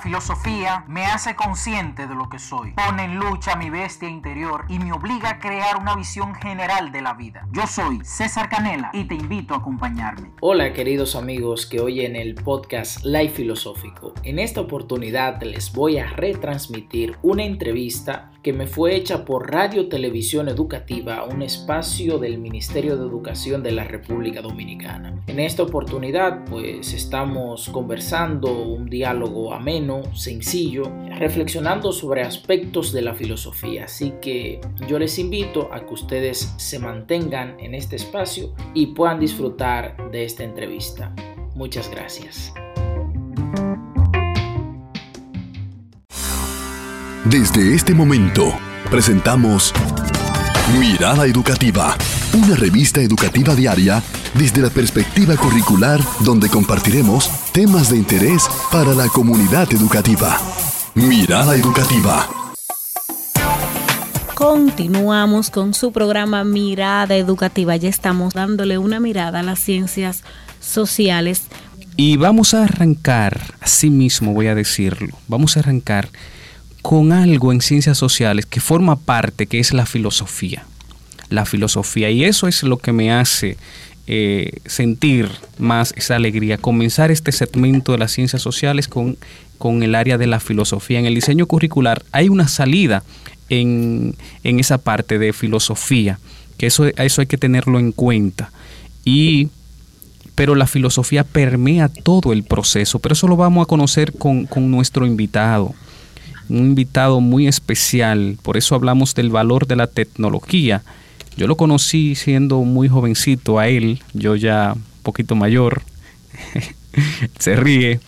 Filosofía me hace consciente de lo que soy, pone en lucha mi bestia interior y me obliga a crear una visión general de la vida. Yo soy César Canela y te invito a acompañarme. Hola queridos amigos que oyen el podcast Life Filosófico. En esta oportunidad les voy a retransmitir una entrevista que me fue hecha por Radio Televisión Educativa, un espacio del Ministerio de Educación de la República Dominicana. En esta oportunidad pues estamos conversando un diálogo ameno, sencillo, reflexionando sobre aspectos de la filosofía. Así que yo les invito a que ustedes se mantengan en este espacio y puedan disfrutar de esta entrevista. Muchas gracias. Desde este momento, presentamos Mirada Educativa, una revista educativa diaria desde la perspectiva curricular donde compartiremos temas de interés para la comunidad educativa. Mirada Educativa. Continuamos con su programa Mirada Educativa. Ya estamos dándole una mirada a las ciencias sociales. Y vamos a arrancar, así mismo voy a decirlo, vamos a arrancar con algo en ciencias sociales que forma parte, que es la filosofía. La filosofía. Y eso es lo que me hace eh, sentir más esa alegría, comenzar este segmento de las ciencias sociales con, con el área de la filosofía. En el diseño curricular hay una salida en, en esa parte de filosofía, que eso, eso hay que tenerlo en cuenta. Y pero la filosofía permea todo el proceso, pero eso lo vamos a conocer con, con nuestro invitado un invitado muy especial, por eso hablamos del valor de la tecnología. Yo lo conocí siendo muy jovencito a él, yo ya un poquito mayor, se ríe,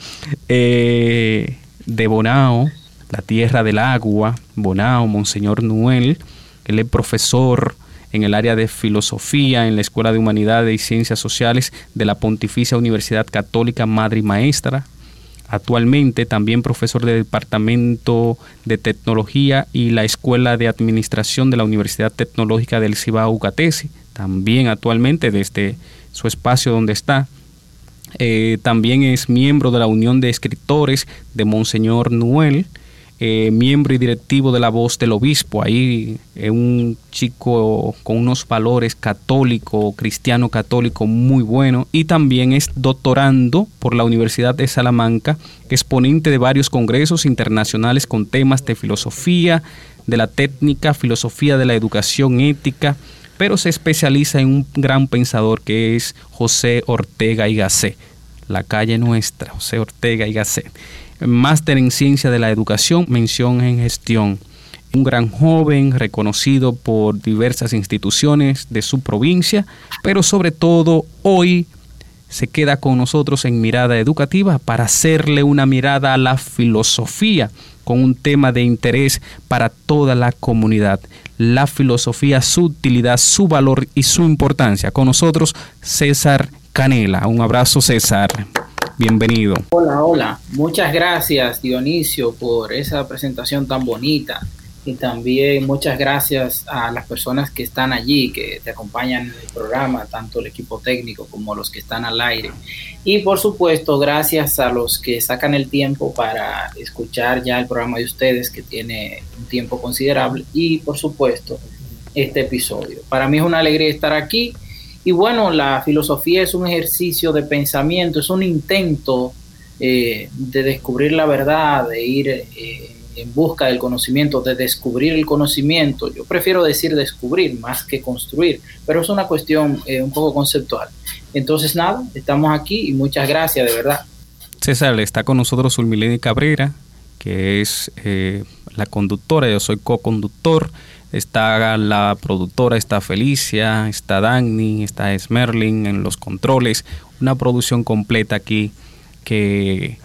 eh, de Bonao, la tierra del agua, Bonao, Monseñor Noel, él es profesor en el área de filosofía en la Escuela de Humanidades y Ciencias Sociales de la Pontificia Universidad Católica Madre y Maestra, actualmente también profesor del Departamento de Tecnología y la Escuela de Administración de la Universidad Tecnológica del Cibao Ucatesi, también actualmente desde su espacio donde está. Eh, también es miembro de la Unión de Escritores de Monseñor Noel, eh, miembro y directivo de la voz del obispo, ahí es un chico con unos valores católico, cristiano católico muy bueno, y también es doctorando por la Universidad de Salamanca, exponente de varios congresos internacionales con temas de filosofía, de la técnica, filosofía de la educación ética, pero se especializa en un gran pensador que es José Ortega y Gasset, la calle nuestra, José Ortega y Gasset máster en ciencia de la educación, mención en gestión. Un gran joven reconocido por diversas instituciones de su provincia, pero sobre todo hoy se queda con nosotros en mirada educativa para hacerle una mirada a la filosofía con un tema de interés para toda la comunidad. La filosofía, su utilidad, su valor y su importancia. Con nosotros César Canela. Un abrazo César. Bienvenido. Hola, hola. Muchas gracias Dionisio por esa presentación tan bonita y también muchas gracias a las personas que están allí, que te acompañan en el programa, tanto el equipo técnico como los que están al aire. Y por supuesto, gracias a los que sacan el tiempo para escuchar ya el programa de ustedes, que tiene un tiempo considerable, y por supuesto, este episodio. Para mí es una alegría estar aquí y bueno, la filosofía es un ejercicio de pensamiento, es un intento eh, de descubrir la verdad, de ir eh, en busca del conocimiento, de descubrir el conocimiento. Yo prefiero decir descubrir más que construir, pero es una cuestión eh, un poco conceptual. Entonces, nada, estamos aquí y muchas gracias, de verdad. César, está con nosotros Ulmileni Cabrera, que es la conductora, yo soy co-conductor Está la productora, está Felicia, está Dagny, está Smerling en los controles. Una producción completa aquí que,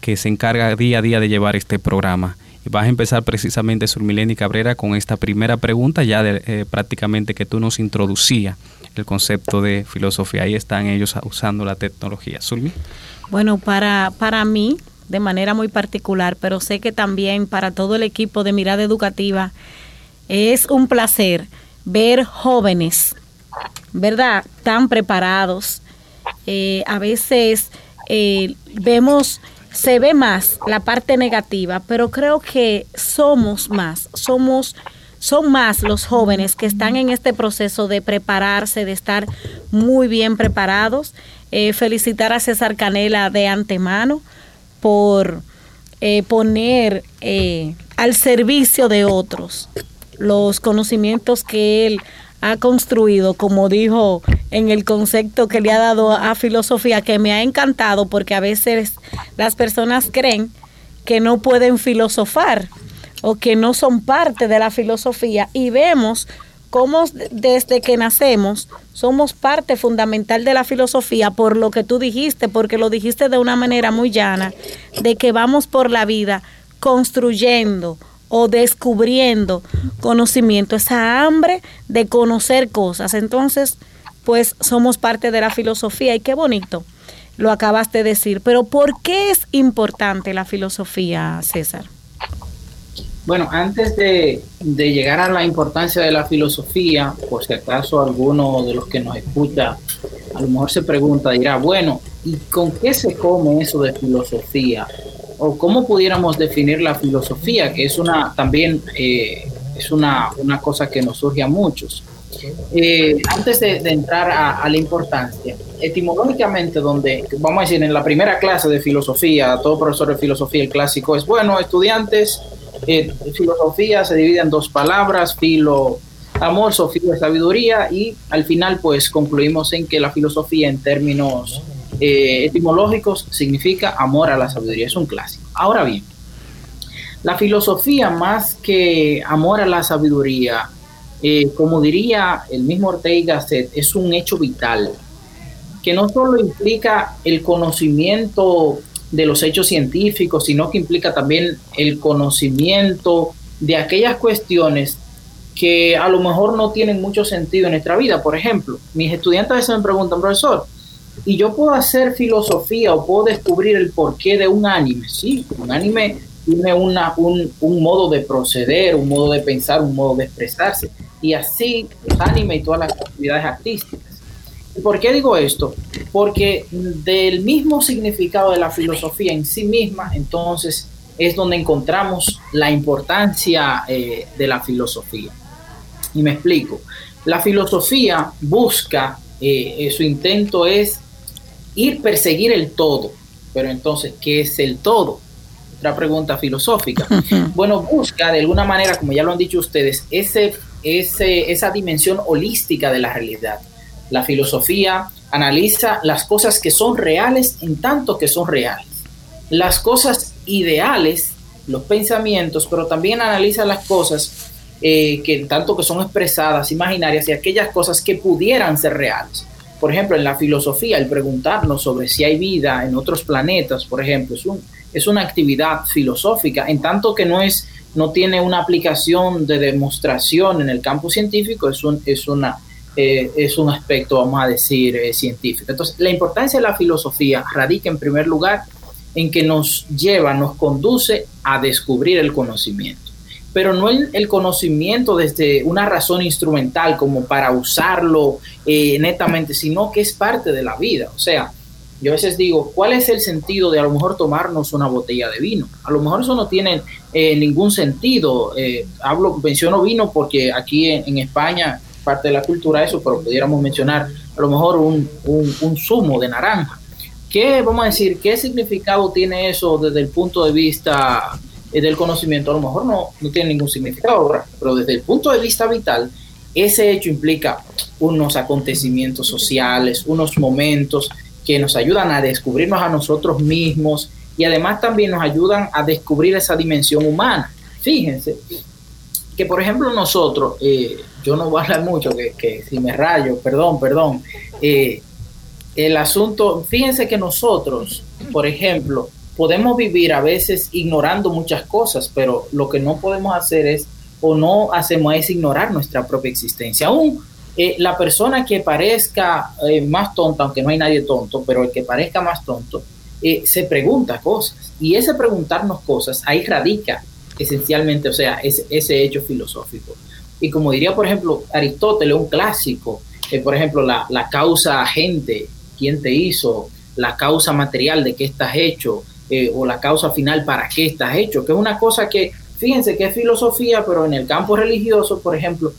que se encarga día a día de llevar este programa. Y vas a empezar precisamente, Surmileni Cabrera, con esta primera pregunta, ya de, eh, prácticamente que tú nos introducías el concepto de filosofía. Ahí están ellos usando la tecnología. Surmi. Bueno, para, para mí, de manera muy particular, pero sé que también para todo el equipo de Mirada Educativa, es un placer ver jóvenes, ¿verdad? Tan preparados. Eh, a veces eh, vemos se ve más la parte negativa, pero creo que somos más, somos son más los jóvenes que están en este proceso de prepararse, de estar muy bien preparados. Eh, felicitar a César Canela de antemano por poner al servicio de otros los conocimientos que él ha construido, como dijo en el concepto que le ha dado a filosofía, que me ha encantado porque a veces las personas creen que no pueden filosofar o que no son parte de la filosofía y vemos cómo desde que nacemos somos parte fundamental de la filosofía por lo que tú dijiste, porque lo dijiste de una manera muy llana, de que vamos por la vida construyendo o descubriendo conocimiento, esa hambre de conocer cosas. Entonces, pues somos parte de la filosofía y qué bonito lo acabas de decir. Pero ¿por qué es importante la filosofía, César? Bueno, antes de, llegar a la importancia de la filosofía, por si acaso alguno de los que nos escucha a lo mejor se pregunta, dirá, bueno, ¿y con qué se come eso de filosofía? ¿O cómo pudiéramos definir la filosofía? Que es una, también eh, es una, cosa que nos surge a muchos. Eh, antes de, entrar a, a, la importancia, etimológicamente, donde, vamos a decir, en la primera clase de filosofía, todo profesor de filosofía, el clásico es, bueno, estudiantes, eh, filosofía se divide en dos palabras, filo, amor, sofía, sabiduría, y al final pues concluimos en que la filosofía en términos eh, etimológicos significa amor a la sabiduría, es un clásico. Ahora bien, la filosofía más que amor a la sabiduría, eh, como diría el mismo Ortega Gasset, es un hecho vital, que no solo implica el conocimiento de los hechos científicos, sino que implica también el conocimiento de aquellas cuestiones que a lo mejor no tienen mucho sentido en nuestra vida. Por ejemplo, mis estudiantes a veces me preguntan, profesor, ¿y yo puedo hacer filosofía o puedo descubrir el porqué de un anime? Sí, un anime tiene una, un, un modo de proceder, un modo de pensar, un modo de expresarse. Y así los anime y todas las actividades artísticas. ¿Por qué digo esto? Porque del mismo significado de la filosofía en sí misma, entonces es donde encontramos la importancia eh, de la filosofía. Y me explico. La filosofía busca, eh, eh, su intento es ir perseguir el todo. Pero entonces, ¿qué es el todo? Otra pregunta filosófica. Bueno, busca de alguna manera, como ya lo han dicho ustedes, ese, ese, esa dimensión holística de la realidad la filosofía analiza las cosas que son reales en tanto que son reales. Las cosas ideales, los pensamientos, pero también analiza las cosas eh, que tanto que son expresadas, imaginarias y aquellas cosas que pudieran ser reales. Por ejemplo, en la filosofía, el preguntarnos sobre si hay vida en otros planetas, por ejemplo, es, un, es una actividad filosófica, en tanto que no es no tiene una aplicación de demostración en el campo científico, es, un, una eh, es un aspecto, vamos a decir, eh, científico. Entonces, la importancia de la filosofía radica en primer lugar en que nos lleva, nos conduce a descubrir el conocimiento. Pero no el, conocimiento desde una razón instrumental como para usarlo eh, netamente, sino que es parte de la vida. O sea, yo a veces digo, ¿cuál es el sentido de a lo mejor tomarnos una botella de vino? A lo mejor eso no tiene ningún sentido. hablo, menciono vino porque aquí en España parte de la cultura eso, pero pudiéramos mencionar a lo mejor un, un, zumo de naranja. ¿Qué, vamos a decir, qué significado tiene eso desde el punto de vista eh, del conocimiento? A lo mejor no, no tiene ningún significado, pero desde el punto de vista vital, ese hecho implica unos acontecimientos sociales, unos momentos que nos ayudan a descubrirnos a nosotros mismos y además también nos ayudan a descubrir esa dimensión humana. Fíjense que, por ejemplo, nosotros, eh, yo no voy a hablar mucho, que, si me rayo, perdón, perdón. Eh, el asunto, fíjense que nosotros, por ejemplo, podemos vivir a veces ignorando muchas cosas, pero lo que no podemos hacer es, o no hacemos es ignorar nuestra propia existencia. Aún eh, la persona que parezca eh, más tonta, aunque no hay nadie tonto, pero el que parezca más tonto, se pregunta cosas. Y ese preguntarnos cosas, ahí radica esencialmente, o sea, ese hecho filosófico. Y como diría, por ejemplo, Aristóteles, un clásico, por ejemplo, la, la causa agente, quién te hizo, la causa material de qué estás hecho, eh, o la causa final para qué estás hecho, que es una cosa que, fíjense que es filosofía, pero en el campo religioso, por ejemplo,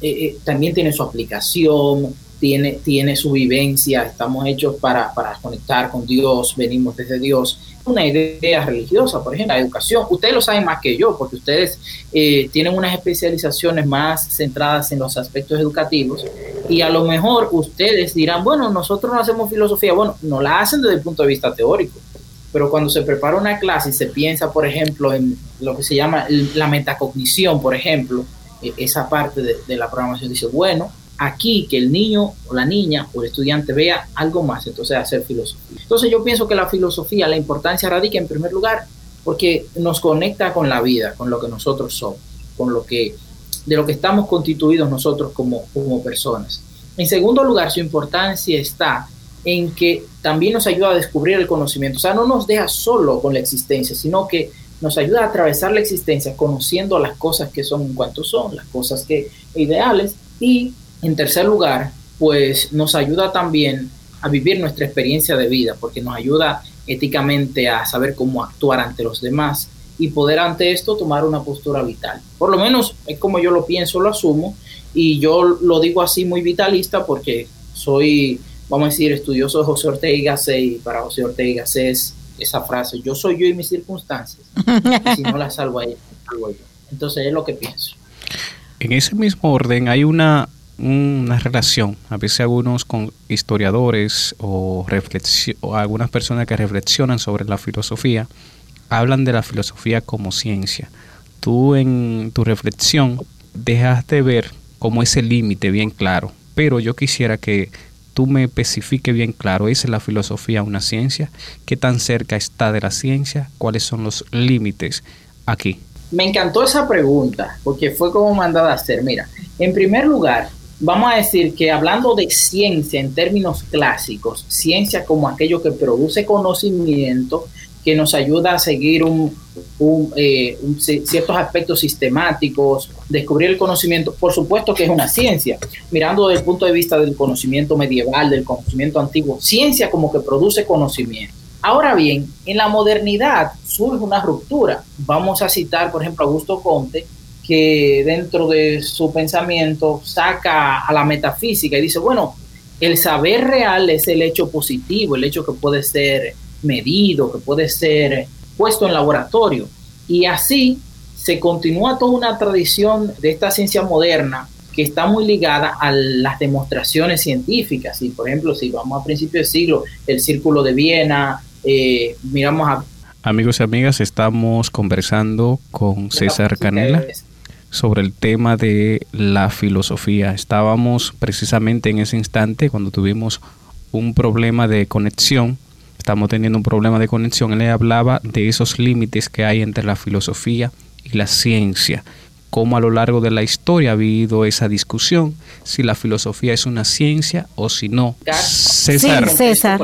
eh, eh, también tiene su aplicación, tiene, tiene su vivencia, estamos hechos para, para conectar con Dios, venimos desde Dios. Una idea religiosa, por ejemplo, la educación. Ustedes lo saben más que yo, porque ustedes eh, tienen unas especializaciones más centradas en los aspectos educativos y a lo mejor ustedes dirán, bueno, nosotros no hacemos filosofía. Bueno, no la hacen desde el punto de vista teórico, pero cuando se prepara una clase y se piensa, por ejemplo, en lo que se llama la metacognición, por ejemplo, e, esa parte de, la programación dice, bueno, aquí que el niño o la niña o el estudiante vea algo más, entonces hacer filosofía. Entonces yo pienso que la filosofía, la importancia radica en primer lugar porque nos conecta con la vida, con lo que nosotros somos, con lo que de lo que estamos constituidos nosotros como, como personas. En segundo lugar, su importancia está en que también nos ayuda a descubrir el conocimiento. O sea, no nos deja solo con la existencia, sino que nos ayuda a atravesar la existencia conociendo las cosas que son en cuanto son, las cosas que ideales y en tercer lugar, pues nos ayuda también a vivir nuestra experiencia de vida, porque nos ayuda éticamente a saber cómo actuar ante los demás y poder ante esto tomar una postura vital. Por lo menos es como yo lo pienso, lo asumo y yo lo digo así muy vitalista porque soy, vamos a decir, estudioso de José Ortega y Gasset y para José Ortega y Gasset es esa frase, yo soy yo y mis circunstancias. si no la salvo ahí, salvo yo. Entonces es lo que pienso. En ese mismo orden hay una una relación. A veces algunos con historiadores o, o algunas personas que reflexionan sobre la filosofía hablan de la filosofía como ciencia. Tú en tu reflexión dejaste ver como ese límite bien claro, pero yo quisiera que tú me especifique bien claro, ¿es la filosofía una ciencia? ¿Qué tan cerca está de la ciencia? ¿Cuáles son los límites aquí? Me encantó esa pregunta porque fue como mandada a hacer. Mira, en primer lugar, vamos a decir que hablando de ciencia en términos clásicos, ciencia como aquello que produce conocimiento, que nos ayuda a seguir un, eh, ciertos aspectos sistemáticos, descubrir el conocimiento, por supuesto que es una ciencia, mirando desde el punto de vista del conocimiento medieval, del conocimiento antiguo, ciencia como que produce conocimiento. Ahora bien, en la modernidad surge una ruptura. Vamos a citar, por ejemplo, a Augusto Conte, que dentro de su pensamiento saca a la metafísica y dice, bueno, el saber real es el hecho positivo, el hecho que puede ser medido, que puede ser puesto en laboratorio. Y así se continúa toda una tradición de esta ciencia moderna que está muy ligada a las demostraciones científicas. Y por ejemplo, si vamos a principios del siglo, el Círculo de Viena, eh, miramos a... Amigos y amigas, estamos conversando con César Canela sobre el tema de la filosofía. Estábamos precisamente en ese instante cuando tuvimos un problema de conexión. Estamos teniendo un problema de conexión. Él le hablaba de esos límites que hay entre la filosofía y la ciencia. Cómo a lo largo de la historia ha habido esa discusión si la filosofía es una ciencia o si no. César. César.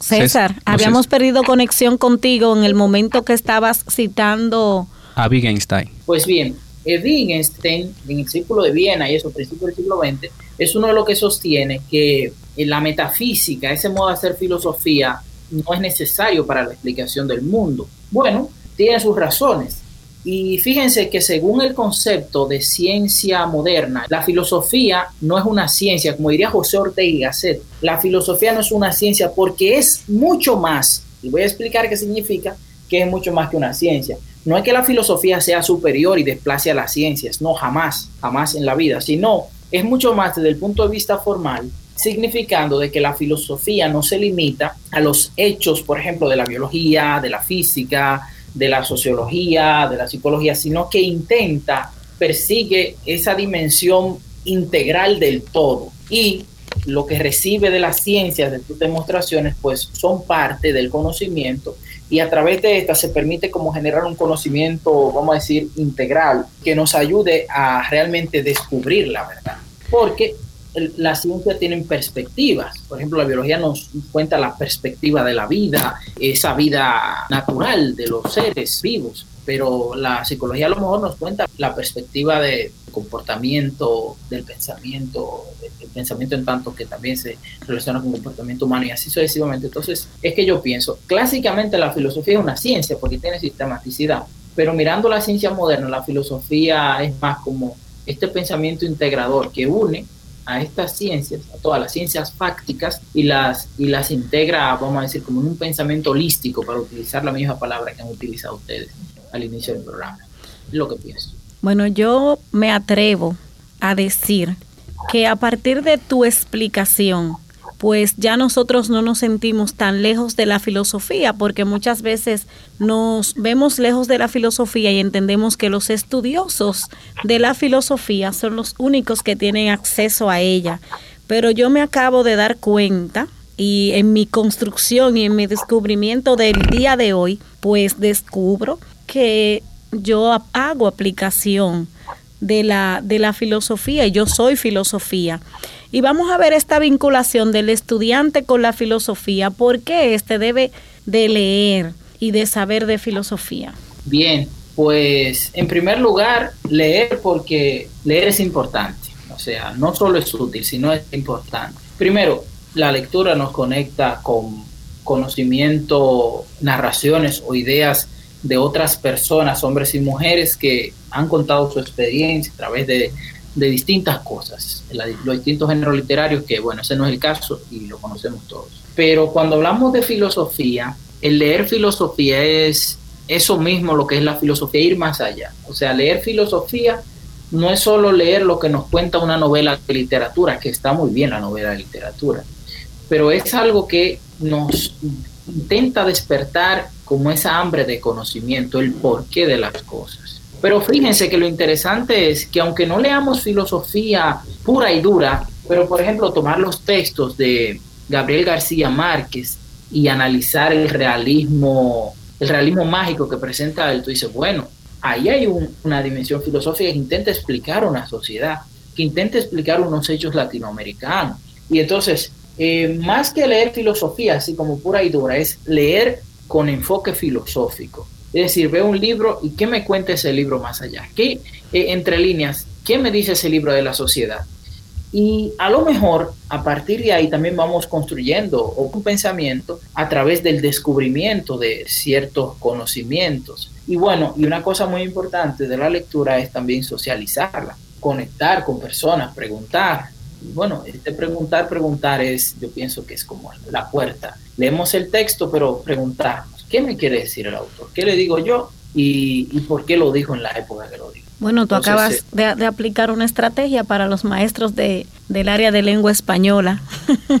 César, habíamos perdido conexión contigo en el momento que estabas citando a Wittgenstein. Pues bien, Wittgenstein, en el Círculo de Viena y eso, principio del siglo XX, es uno de los que sostiene que la metafísica, ese modo de hacer filosofía, no es necesario para la explicación del mundo. Bueno, tiene sus razones. Y fíjense que según el concepto de ciencia moderna, la filosofía no es una ciencia, como diría José Ortega y Gasset, la filosofía no es una ciencia porque es mucho más, y voy a explicar qué significa, que es mucho más que una ciencia. No es que la filosofía sea superior y desplace a las ciencias, no, jamás, jamás en la vida, sino es mucho más desde el punto de vista formal, significando de que la filosofía no se limita a los hechos, por ejemplo, de la biología, de la física, de la sociología, de la psicología, sino que intenta, persigue esa dimensión integral del todo. Y lo que recibe de las ciencias, de tus demostraciones, pues son parte del conocimiento y a través de esta se permite como generar un conocimiento, vamos a decir, integral, que nos ayude a realmente descubrir la verdad. Porque la ciencia tienen perspectivas. Por ejemplo, la biología nos cuenta la perspectiva de la vida, esa vida natural de los seres vivos, pero la psicología a lo mejor nos cuenta la perspectiva de comportamiento, del pensamiento, el pensamiento en tanto que también se relaciona con comportamiento humano y así sucesivamente. Entonces, es que yo pienso, clásicamente la filosofía es una ciencia porque tiene sistematicidad, pero mirando la ciencia moderna, la filosofía es más como este pensamiento integrador que une a estas ciencias, a todas las ciencias fácticas y las, y las integra, vamos a decir, como en un pensamiento holístico, para utilizar la misma palabra que han utilizado ustedes al inicio del programa. Lo que pienso. Bueno, yo me atrevo a decir que a partir de tu explicación, pues ya nosotros no nos sentimos tan lejos de la filosofía, porque muchas veces nos vemos lejos de la filosofía y entendemos que los estudiosos de la filosofía son los únicos que tienen acceso a ella. Pero yo me acabo de dar cuenta y en mi construcción y en mi descubrimiento del día de hoy, pues descubro que yo hago aplicación de la, de la filosofía y yo soy filosofía. Y vamos a ver esta vinculación del estudiante con la filosofía. ¿Por qué este debe de leer y de saber de filosofía? Bien, pues en primer lugar, leer porque leer es importante. O sea, no solo es útil, sino es importante. Primero, la lectura nos conecta con conocimiento, narraciones o ideas de otras personas, hombres y mujeres, que han contado su experiencia a través de de distintas cosas, los distintos géneros literarios, que bueno, ese no es el caso y lo conocemos todos. Pero cuando hablamos de filosofía, el leer filosofía es eso mismo lo que es la filosofía, ir más allá. O sea, leer filosofía no es solo leer lo que nos cuenta una novela de literatura, que está muy bien la novela de literatura, pero es algo que nos intenta despertar como esa hambre de conocimiento, el porqué de las cosas. Pero fíjense que lo interesante es que aunque no leamos filosofía pura y dura, pero por ejemplo tomar los textos de Gabriel García Márquez y analizar el realismo, el realismo mágico que presenta él, tú dices, bueno, ahí hay una dimensión filosófica que intenta explicar una sociedad, que intenta explicar unos hechos latinoamericanos. Y entonces, eh, más que leer filosofía así como pura y dura, es leer con enfoque filosófico. Es decir, veo un libro y ¿qué me cuenta ese libro más allá? ¿Qué, eh, entre líneas, qué me dice ese libro de la sociedad? Y a lo mejor a partir de ahí también vamos construyendo un pensamiento a través del descubrimiento de ciertos conocimientos. Y bueno, y una cosa muy importante de la lectura es también socializarla, conectar con personas, preguntar. Y bueno, este preguntar, preguntar es, yo pienso que es como la puerta. Leemos el texto, pero preguntar ¿Qué me quiere decir el autor? ¿Qué le digo yo? Y, por qué lo dijo en la época que lo dijo. Bueno, tú acabas eh, de, aplicar una estrategia para los maestros de, del área de lengua española.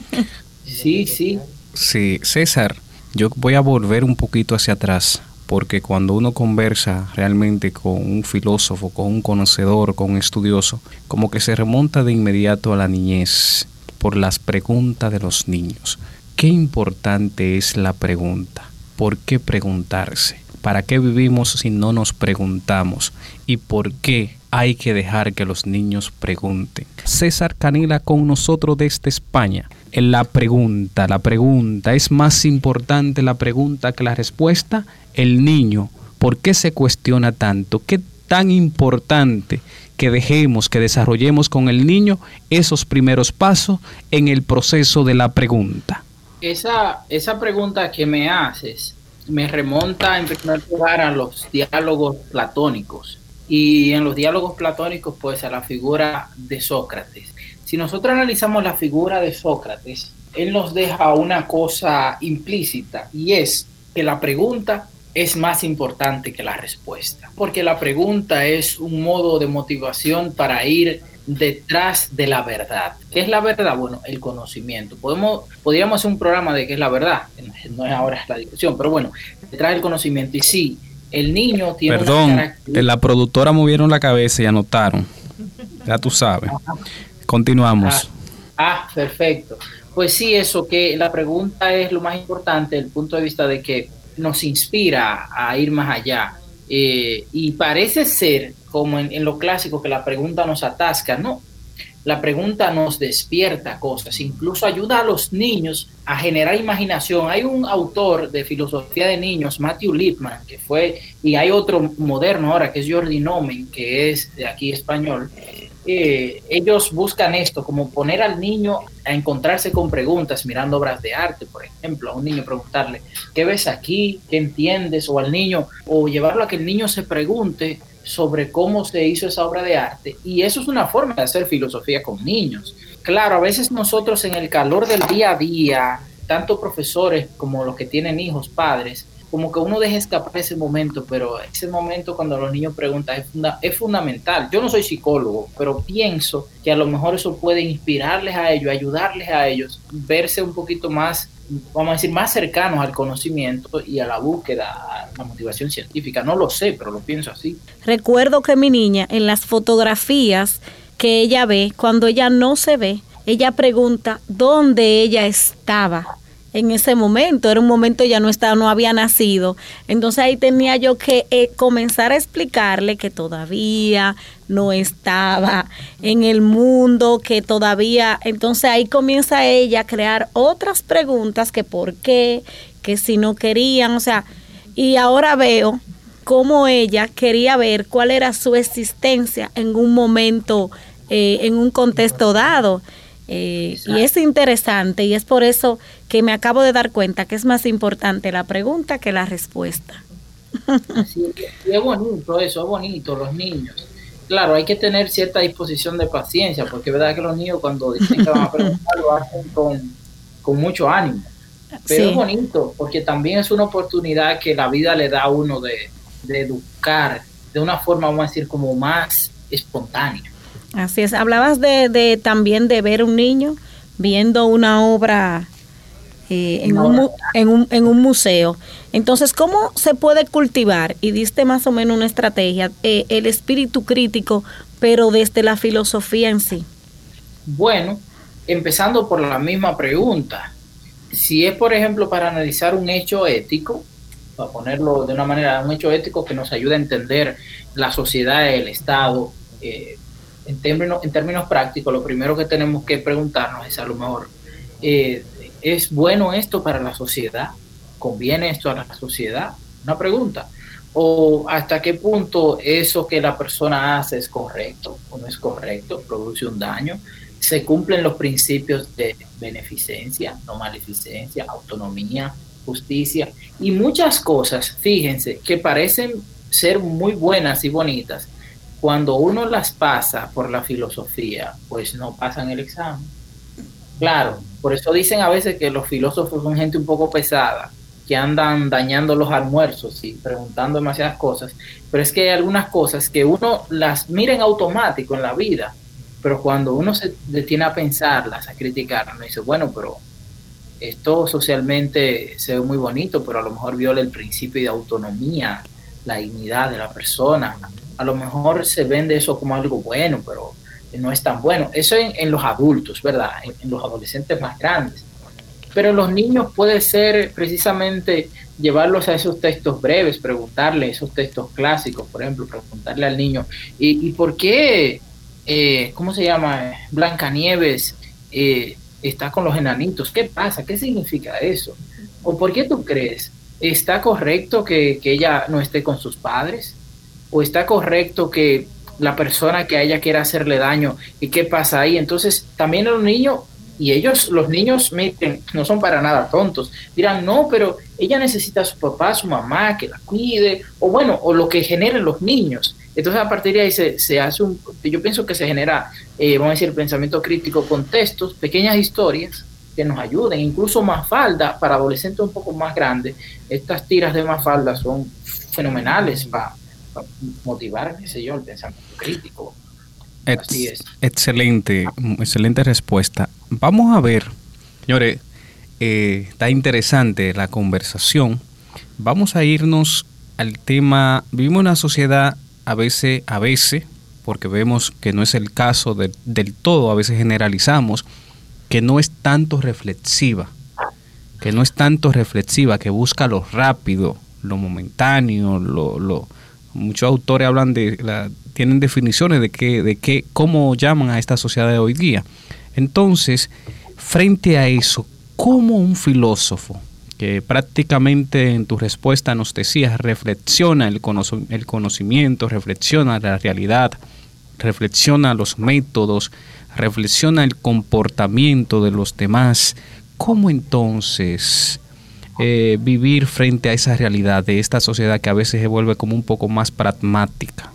sí, sí. Sí, César, yo voy a volver un poquito hacia atrás, porque cuando uno conversa realmente con un filósofo, con un conocedor, con un estudioso, como que se remonta de inmediato a la niñez por las preguntas de los niños. Qué importante es la pregunta por qué preguntarse. ¿Para qué vivimos si no nos preguntamos? ¿Y por qué hay que dejar que los niños pregunten? César Canila con nosotros desde España. La pregunta, la pregunta, ¿es más importante la pregunta que la respuesta? El niño, ¿por qué se cuestiona tanto? ¿Qué tan importante que dejemos, que desarrollemos con el niño esos primeros pasos en el proceso de la pregunta? Esa, esa pregunta que me haces me remonta en primer lugar a los diálogos platónicos y en los diálogos platónicos pues a la figura de Sócrates. Si nosotros analizamos la figura de Sócrates, él nos deja una cosa implícita y es que la pregunta es más importante que la respuesta, porque la pregunta es un modo de motivación para ir detrás de la verdad. ¿Qué es la verdad? Bueno, el conocimiento. Podemos, podríamos hacer un programa de qué es la verdad, no es ahora la discusión, pero bueno, detrás del conocimiento. Y sí, el niño tiene... Perdón, la productora movieron la cabeza y anotaron. Ya tú sabes. Continuamos. Ah, ah, perfecto. Pues sí, eso que la pregunta es lo más importante el punto de vista de que nos inspira a ir más allá. Eh, y parece ser como en, lo clásico, que la pregunta nos atasca. No, la pregunta nos despierta cosas, incluso ayuda a los niños a generar imaginación. Hay un autor de filosofía de niños, Matthew Lipman, que fue, y hay otro moderno ahora, que es Jordi Nomen, que es de aquí español. Eh, ellos buscan esto, como poner al niño a encontrarse con preguntas mirando obras de arte, por ejemplo, a un niño preguntarle, ¿qué ves aquí? ¿Qué entiendes? O al niño, o llevarlo a que el niño se pregunte sobre cómo se hizo esa obra de arte. Y eso es una forma de hacer filosofía con niños. Claro, a veces nosotros en el calor del día a día, tanto profesores como los que tienen hijos, padres, como que uno deja escapar ese momento, pero ese momento cuando los niños preguntan es, es fundamental. Yo no soy psicólogo, pero pienso que a lo mejor eso puede inspirarles a ellos, ayudarles a ellos, verse un poquito más vamos a decir, más cercanos al conocimiento y a la búsqueda, a la motivación científica. No lo sé, pero lo pienso así. Recuerdo que mi niña, en las fotografías que ella ve, cuando ella no se ve, ella pregunta dónde ella estaba en ese momento, era un momento ya no estaba, no había nacido. Entonces ahí tenía yo que eh, comenzar a explicarle que todavía no estaba en el mundo, que todavía, entonces ahí comienza ella a crear otras preguntas que por qué, que si no querían, o sea, y ahora veo cómo ella quería ver cuál era su existencia en un momento, eh, en un contexto dado. Eh, y es interesante y es por eso que me acabo de dar cuenta que es más importante la pregunta que la respuesta. Sí, es bonito eso, es bonito, los niños. Claro, hay que tener cierta disposición de paciencia, porque es verdad que los niños cuando dicen que van a preguntar lo hacen con, mucho ánimo. Pero es bonito, porque también es una oportunidad que la vida le da a uno de, de educar de una forma, vamos a decir, como más espontánea. Así es. Hablabas de, de también de ver un niño viendo una obra eh, en, un, en, un, en, un, museo. Entonces, ¿cómo se puede cultivar? Y diste más o menos una estrategia, eh, el espíritu crítico, pero desde la filosofía en sí. Bueno, empezando por la misma pregunta. Si es, por ejemplo, para analizar un hecho ético, para ponerlo de una manera, un hecho ético que nos ayude a entender la sociedad, el Estado, eh, en términos, en términos prácticos, lo primero que tenemos que preguntarnos es a lo mejor, eh, ¿es bueno esto para la sociedad? ¿Conviene esto a la sociedad? Una pregunta. ¿O hasta qué punto eso que la persona hace es correcto o no es correcto? ¿Produce un daño? ¿Se cumplen los principios de beneficencia, no maleficencia, autonomía, justicia? Y muchas cosas, fíjense, que parecen ser muy buenas y bonitas, cuando uno las pasa por la filosofía, pues no pasan el examen. Claro, por eso dicen a veces que los filósofos son gente un poco pesada, que andan dañando los almuerzos y preguntando demasiadas cosas, pero es que hay algunas cosas que uno las mira en automático en la vida, pero cuando uno se detiene a pensarlas, a criticarlas, uno dice, bueno, pero esto socialmente se ve muy bonito, pero a lo mejor viola el principio de autonomía, la dignidad de la persona, a lo mejor se vende eso como algo bueno, pero no es tan bueno. Eso en, los adultos, ¿verdad? En, los adolescentes más grandes. Pero en los niños puede ser precisamente llevarlos a esos textos breves, preguntarle esos textos clásicos, por ejemplo, preguntarle al niño, ¿y, por qué, eh, cómo se llama, Blancanieves eh, está con los enanitos? ¿Qué pasa? ¿Qué significa eso? ¿O por qué tú crees? ¿Está correcto que, que ella no esté con sus padres? o está correcto que la persona que a ella quiera hacerle daño y qué pasa ahí. Entonces, también los niños, y ellos, los niños, no son para nada tontos, dirán, no, pero ella necesita a su papá, a su mamá, que la cuide, o bueno, o lo que generen los niños. Entonces, a partir de ahí se, hace un, yo pienso que se genera, eh, vamos a decir, el pensamiento crítico con textos, pequeñas historias que nos ayuden, incluso Mafalda, para adolescentes un poco más grandes, estas tiras de Mafalda son fenomenales para motivar, qué sé yo, el pensamiento crítico. Así es. Excelente, excelente respuesta. Vamos a ver, señores, eh, está interesante la conversación. Vamos a irnos al tema, vivimos una sociedad a veces, a veces, porque vemos que no es el caso del todo, a veces generalizamos, que no es tanto reflexiva, que no es tanto reflexiva, que busca lo rápido, lo momentáneo, lo, lo Muchos autores hablan de, la, tienen definiciones de qué, de qué, cómo llaman a esta sociedad de hoy día. Entonces, frente a eso, ¿cómo un filósofo que prácticamente en tu respuesta nos decías, reflexiona el, el conocimiento, reflexiona la realidad, reflexiona los métodos, reflexiona el comportamiento de los demás, ¿cómo entonces eh, vivir frente a esa realidad de esta sociedad que a veces se vuelve como un poco más pragmática?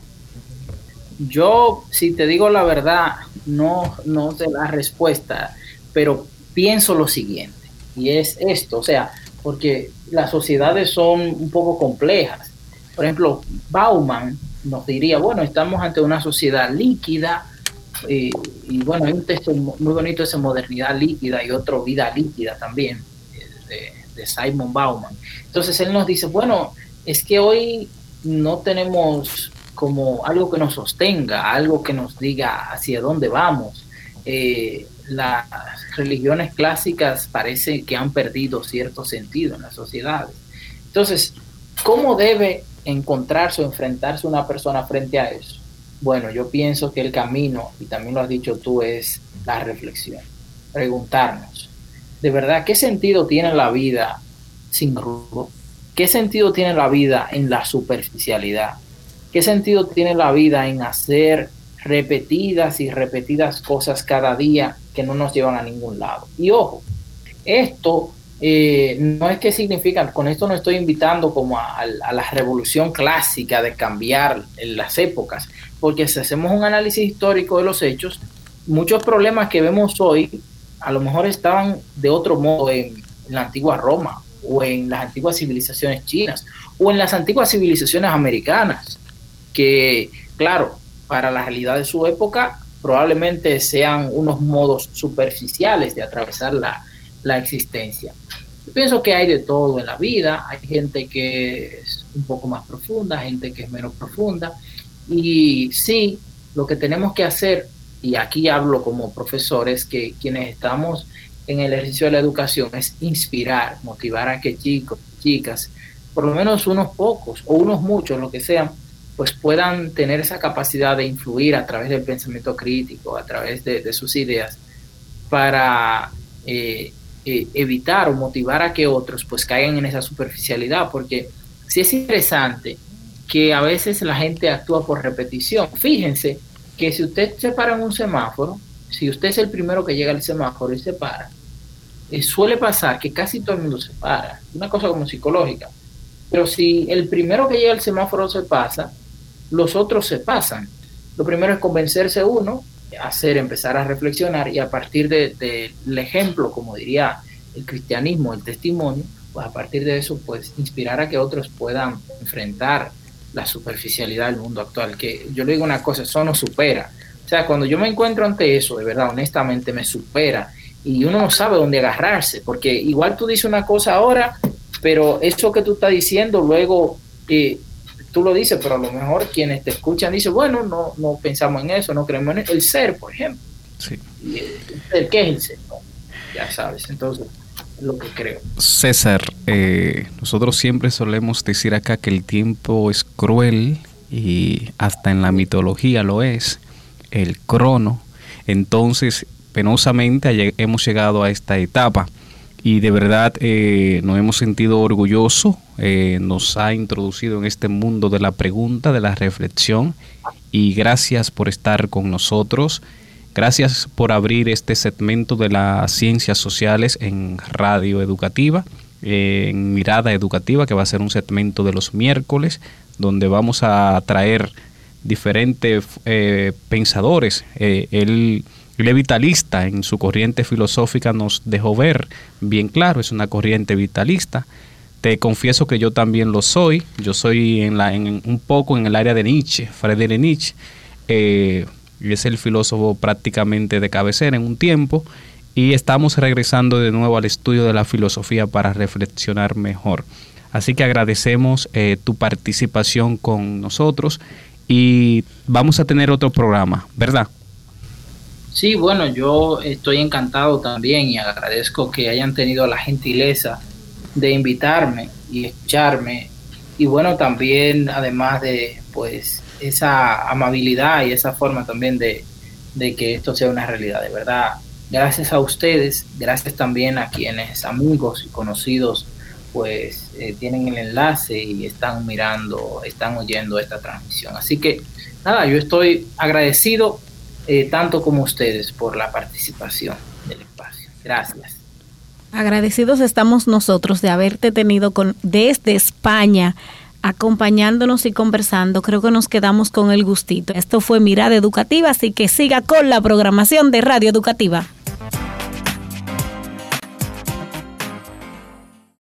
Yo, si te digo la verdad, no, no sé la respuesta, pero pienso lo siguiente, y es esto, o sea, porque las sociedades son un poco complejas. Por ejemplo, Bauman nos diría, bueno, estamos ante una sociedad líquida, y, bueno, hay un texto muy bonito ese modernidad líquida y otro vida líquida también, de, de Simon Bauman. Entonces él nos dice, bueno, es que hoy no tenemos como algo que nos sostenga, algo que nos diga hacia dónde vamos. Eh, las religiones clásicas parece que han perdido cierto sentido en las sociedades. Entonces, ¿cómo debe encontrarse o enfrentarse una persona frente a eso? Bueno, yo pienso que el camino, y también lo has dicho tú, es la reflexión. Preguntarnos, ¿de verdad qué sentido tiene la vida sin rumbo? ¿Qué sentido tiene la vida en la superficialidad? ¿Qué sentido tiene la vida en hacer repetidas y repetidas cosas cada día que no nos llevan a ningún lado? Y ojo, esto eh, no es que significa, con esto no estoy invitando como a, a, la revolución clásica de cambiar las épocas, porque si hacemos un análisis histórico de los hechos, muchos problemas que vemos hoy a lo mejor estaban de otro modo en, la antigua Roma o en las antiguas civilizaciones chinas o en las antiguas civilizaciones americanas, que claro, para la realidad de su época probablemente sean unos modos superficiales de atravesar la, la existencia. Yo pienso que hay de todo en la vida, hay gente que es un poco más profunda, gente que es menos profunda, y sí, lo que tenemos que hacer, y aquí hablo como profesores, que quienes estamos en el ejercicio de la educación es inspirar, motivar a que chicos, chicas, por lo menos unos pocos o unos muchos, lo que sean, pues puedan tener esa capacidad de influir a través del pensamiento crítico, a través de, sus ideas, para eh, eh, evitar o motivar a que otros pues caigan en esa superficialidad, porque si es interesante que a veces la gente actúa por repetición. Fíjense que si usted se para en un semáforo, si usted es el primero que llega al semáforo y se para, eh, suele pasar que casi todo el mundo se para, una cosa como psicológica. Pero si el primero que llega al semáforo se pasa, los otros se pasan. Lo primero es convencerse uno, hacer, empezar a reflexionar y a partir del de, ejemplo, como diría el cristianismo, el testimonio, pues a partir de eso, pues inspirar a que otros puedan enfrentar la superficialidad del mundo actual, que yo le digo una cosa, eso no supera. O sea, cuando yo me encuentro ante eso, de verdad, honestamente, me supera y uno no sabe dónde agarrarse, porque igual tú dices una cosa ahora, pero eso que tú estás diciendo luego eh, tú lo dices, pero a lo mejor quienes te escuchan dicen, bueno, no, no pensamos en eso, no creemos en el ser, por ejemplo. Sí. ¿El qué es el ser? ya sabes, entonces lo que creo. César, eh, nosotros siempre solemos decir acá que el tiempo es cruel y hasta en la mitología lo es, el crono. Entonces, penosamente hemos llegado a esta etapa y de verdad eh, nos hemos sentido orgullosos, eh, nos ha introducido en este mundo de la pregunta, de la reflexión y gracias por estar con nosotros. Gracias por abrir este segmento de las ciencias sociales en Radio Educativa, en Mirada Educativa, que va a ser un segmento de los miércoles, donde vamos a traer diferentes eh, pensadores. Eh, vitalista en su corriente filosófica nos dejó ver bien claro, es una corriente vitalista. Te confieso que yo también lo soy. Yo soy en la, en, un poco en el área de Nietzsche, Friedrich Nietzsche. Eh, es el filósofo prácticamente de cabecera en un tiempo, y estamos regresando de nuevo al estudio de la filosofía para reflexionar mejor. Así que agradecemos eh, tu participación con nosotros y vamos a tener otro programa, ¿verdad? Sí, bueno, yo estoy encantado también y agradezco que hayan tenido la gentileza de invitarme y escucharme y bueno, también además de pues esa amabilidad y esa forma también de, de que esto sea una realidad, de verdad. Gracias a ustedes, gracias también a quienes amigos y conocidos pues eh, tienen el enlace y están mirando, están oyendo esta transmisión. Así que nada, yo estoy agradecido eh, tanto como ustedes por la participación del espacio. Gracias. Agradecidos estamos nosotros de haberte tenido con, desde España acompañándonos y conversando. Creo que nos quedamos con el gustito. Esto fue Mirada Educativa, así que siga con la programación de Radio Educativa.